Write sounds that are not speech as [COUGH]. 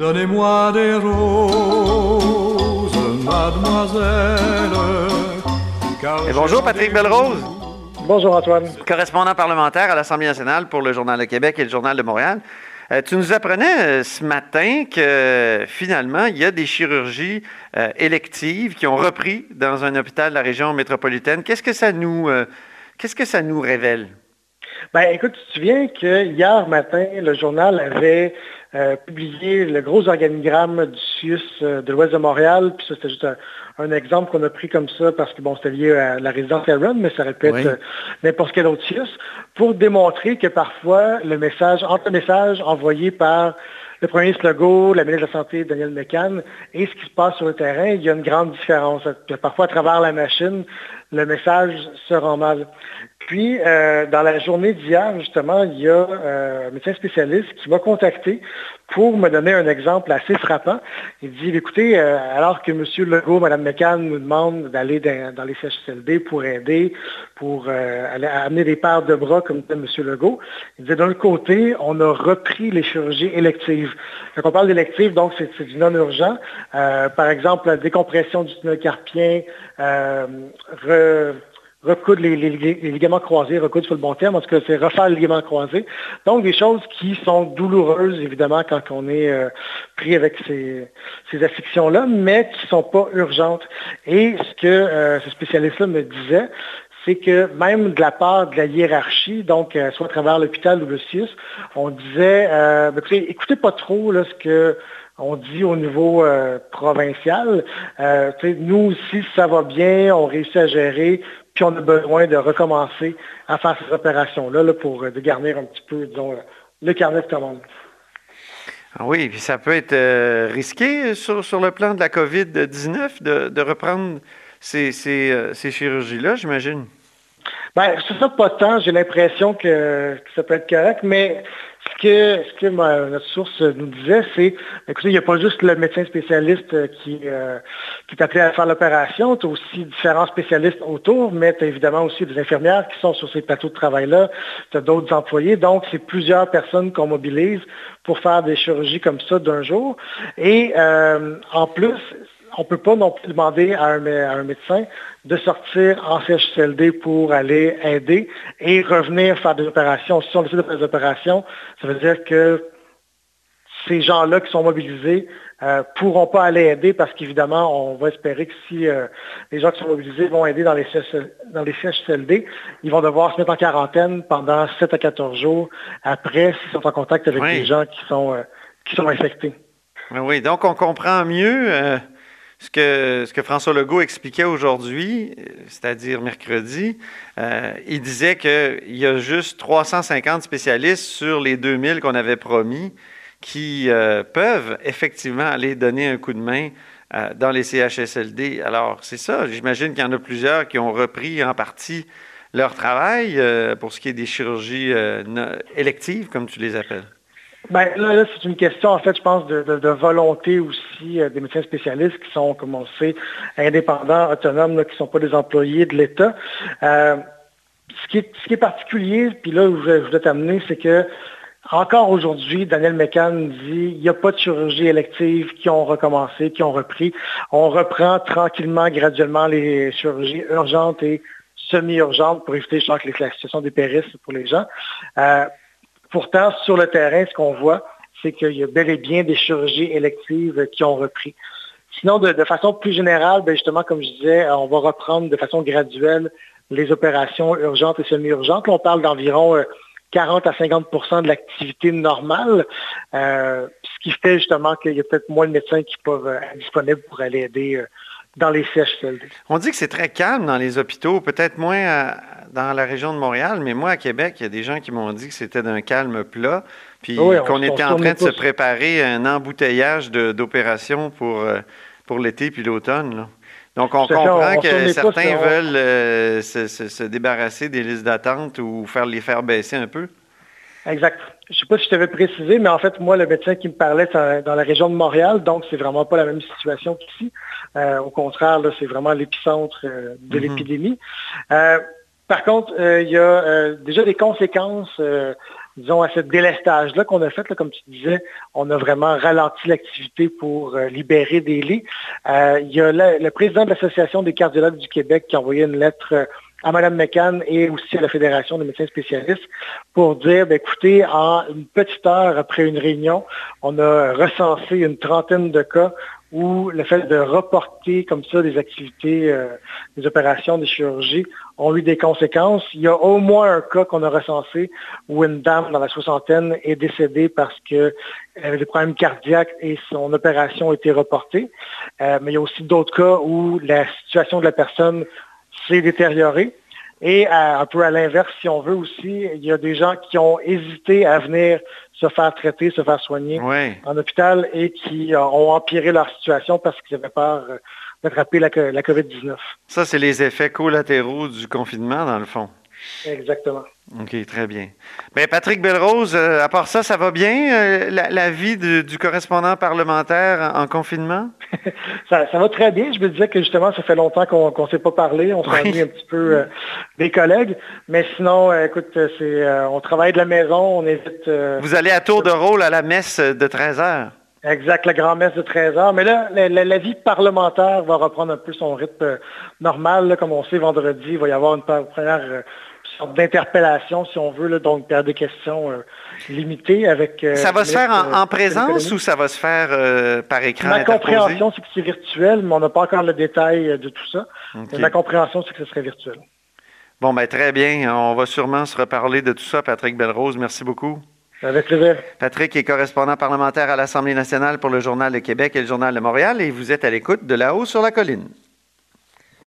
Donnez-moi des roses, mademoiselle. Et bonjour Patrick Belrose. Bonjour Antoine. Correspondant parlementaire à l'Assemblée nationale pour le Journal de Québec et le Journal de Montréal. Euh, tu nous apprenais euh, ce matin que euh, finalement, il y a des chirurgies électives qui ont repris dans un hôpital de la région métropolitaine. Qu'est-ce que ça nous, qu'est-ce que ça nous révèle? Ben, écoute, tu te souviens que hier matin, le journal avait euh, publié le gros organigramme du CIUS euh, de l'Ouest de Montréal. Puis ça, c'était juste un, exemple qu'on a pris comme ça parce que bon, c'était lié à la résidence Aaron, mais ça répète euh, n'importe quel autre CIUS, pour démontrer que parfois le message, entre le message envoyé par le premier ministre Legault, la ministre de la Santé, Daniel McCann, et ce qui se passe sur le terrain, il y a une grande différence. Parfois, à travers la machine, le message se rend mal. Puis, euh, dans la journée d'hier, justement, il y a euh, un médecin spécialiste qui m'a contacté pour me donner un exemple assez frappant. Il dit, écoutez, euh, alors que M. Legault, Mme McCann nous demandent d'aller dans, les CHSLD pour aider, pour aller, amener des paires de bras, comme disait M. Legault, il dit, d'un côté, on a repris les chirurgies électives. Quand on parle d'électives, donc c'est du non-urgent. par exemple, la décompression du tunnel carpien, re, recoudre les, ligaments croisés, recoudre sur le bon terme, en tout cas, c'est refaire les ligaments croisés. Donc, des choses qui sont douloureuses, évidemment, quand on est euh, pris avec ces, ces afflictions-là, mais qui ne sont pas urgentes. Et ce que euh, ce spécialiste-là me disait, c'est que même de la part de la hiérarchie, donc euh, soit à travers l'hôpital ou le CIUS, on disait, ben, écoutez, pas trop ce que on dit au niveau provincial, nous aussi, ça va bien, on réussit à gérer, puis on a besoin de recommencer à faire ces opérations-là pour euh, dégarnir un petit peu, disons, le carnet de commandes. Ah oui, puis ça peut être euh, risqué sur, sur, le plan de la COVID-19 de, reprendre ces, ces, euh, ces chirurgies-là, j'imagine? Bien, c'est ça, pas tant. J'ai l'impression que, ça peut être correct, mais ce que, ce que notre source nous disait, c'est, écoutez, il n'y a pas juste le médecin spécialiste qui, euh, qui est appelé à faire l'opération, tu as aussi différents spécialistes autour, mais tu as évidemment aussi des infirmières qui sont sur ces plateaux de travail-là, tu as d'autres employés, donc c'est plusieurs personnes qu'on mobilise pour faire des chirurgies comme ça d'un jour. Et euh, en plus, on ne peut pas non plus demander à un, médecin de sortir en CHSLD pour aller aider et revenir faire des opérations. Si on décide de faire des opérations, ça veut dire que ces gens-là qui sont mobilisés ne euh, pourront pas aller aider parce qu'évidemment, on va espérer que si euh, les gens qui sont mobilisés vont aider dans les, CHSLD, ils vont devoir se mettre en quarantaine pendant 7 à 14 jours après s'ils sont en contact avec des gens qui sont, euh, qui sont infectés. Oui, donc on comprend mieux ce que, François Legault expliquait aujourd'hui, c'est-à-dire mercredi, euh, il disait qu'il y a juste 350 spécialistes sur les 2000 qu'on avait promis qui euh, peuvent effectivement aller donner un coup de main euh, dans les CHSLD. Alors, c'est ça. J'imagine qu'il y en a plusieurs qui ont repris en partie leur travail pour ce qui est des chirurgies électives, comme tu les appelles. Ben, là, c'est une question, en fait, je pense, de, volonté aussi euh, des médecins spécialistes qui sont, comme on sait, indépendants, autonomes, qui ne sont pas des employés de l'État. Euh, ce, qui est, particulier, puis là où je, voulais t'amener, c'est que encore aujourd'hui, Daniel McCann dit il n'y a pas de chirurgie élective qui ont recommencé, qui ont repris. On reprend tranquillement, graduellement les chirurgies urgentes et semi-urgentes pour éviter je que la situation dépérisse pour les gens. Euh, Pourtant, sur le terrain, ce qu'on voit, c'est qu'il y a bel et bien des chirurgies électives qui ont repris. Sinon, de, façon plus générale, ben, justement, comme je disais, on va reprendre de façon graduelle les opérations urgentes et semi-urgentes. On parle d'environ 40 euh, à 50% de l'activité normale, euh, ce qui fait justement qu'il y a peut-être moins de médecins qui peuvent être disponibles pour aller aider euh, dans les CHSLD. On dit que c'est très calme dans les hôpitaux, peut-être moins dans la région de Montréal, mais moi, à Québec, il y a des gens qui m'ont dit que c'était d'un calme plat, puis qu'on était en train de se préparer à un embouteillage d'opérations pour, euh, pour l'été puis l'automne. Donc, on comprend que certains veulent euh, se, se, débarrasser des listes d'attente ou faire les faire baisser un peu. Exact. Je ne sais pas si je t'avais précisé, mais en fait, moi, le médecin qui me parlait, c'est dans la région de Montréal, donc c'est vraiment pas la même situation qu'ici. Euh, au contraire, c'est vraiment l'épicentre de mm-hmm. l'épidémie. Par contre, euh, il y a euh, déjà des conséquences euh, disons, à ce délestage-là qu'on a fait, comme tu disais, on a vraiment ralenti l'activité pour libérer des lits. il y a le, président de l'Association des cardiologues du Québec qui a envoyé une lettre à Mme McCann et aussi à la Fédération des médecins spécialistes pour dire, ben, écoutez, en une petite heure après une réunion, on a recensé une trentaine de cas où le fait de reporter comme ça des activités, euh, des opérations, des chirurgies ont eu des conséquences. Il y a au moins un cas qu'on a recensé où une dame dans la soixantaine est décédée parce qu'elle avait des problèmes cardiaques et son opération a été reportée. Euh, mais il y a aussi d'autres cas où la situation de la personne s'est détériorée. Et un peu à l'inverse, si on veut aussi, il y a des gens qui ont hésité à venir se faire traiter, se faire soigner en hôpital et qui ont empiré leur situation parce qu'ils avaient peur euh, d'attraper la, la COVID-19. Ça, c'est les effets collatéraux du confinement, dans le fond. Exactement. OK, très bien. Bien, Patrick Belrose, euh, à part ça, ça va bien, euh, la, vie du correspondant parlementaire en, confinement? [LAUGHS] ça, va très bien. Je me disais que justement, ça fait longtemps qu'on ne s'est pas parlé. On s'est oui. un petit peu euh, des collègues. Mais sinon, écoute, c'est on travaille de la maison, on évite... Vous allez à tour de rôle à la messe de 13 heures. Exact, la grand-messe de 13 heures. Mais là, la, vie parlementaire va reprendre un peu son rythme normal. comme on sait, vendredi, il va y avoir une première d'interpellation, si on veut, donc des questions euh, limitées avec... Euh, ça va se faire en, présence ou ça va se faire euh, par écran Ma compréhension, c'est que c'est virtuel, mais on n'a pas encore le détail de tout ça. Ma compréhension, c'est que ce serait virtuel. Bon, ben très bien. On va sûrement se reparler de tout ça, Patrick Belrose. Merci beaucoup. Avec plaisir. Patrick est correspondant parlementaire à l'Assemblée nationale pour le Journal de Québec et le Journal de Montréal et vous êtes à l'écoute de là-haut sur la colline.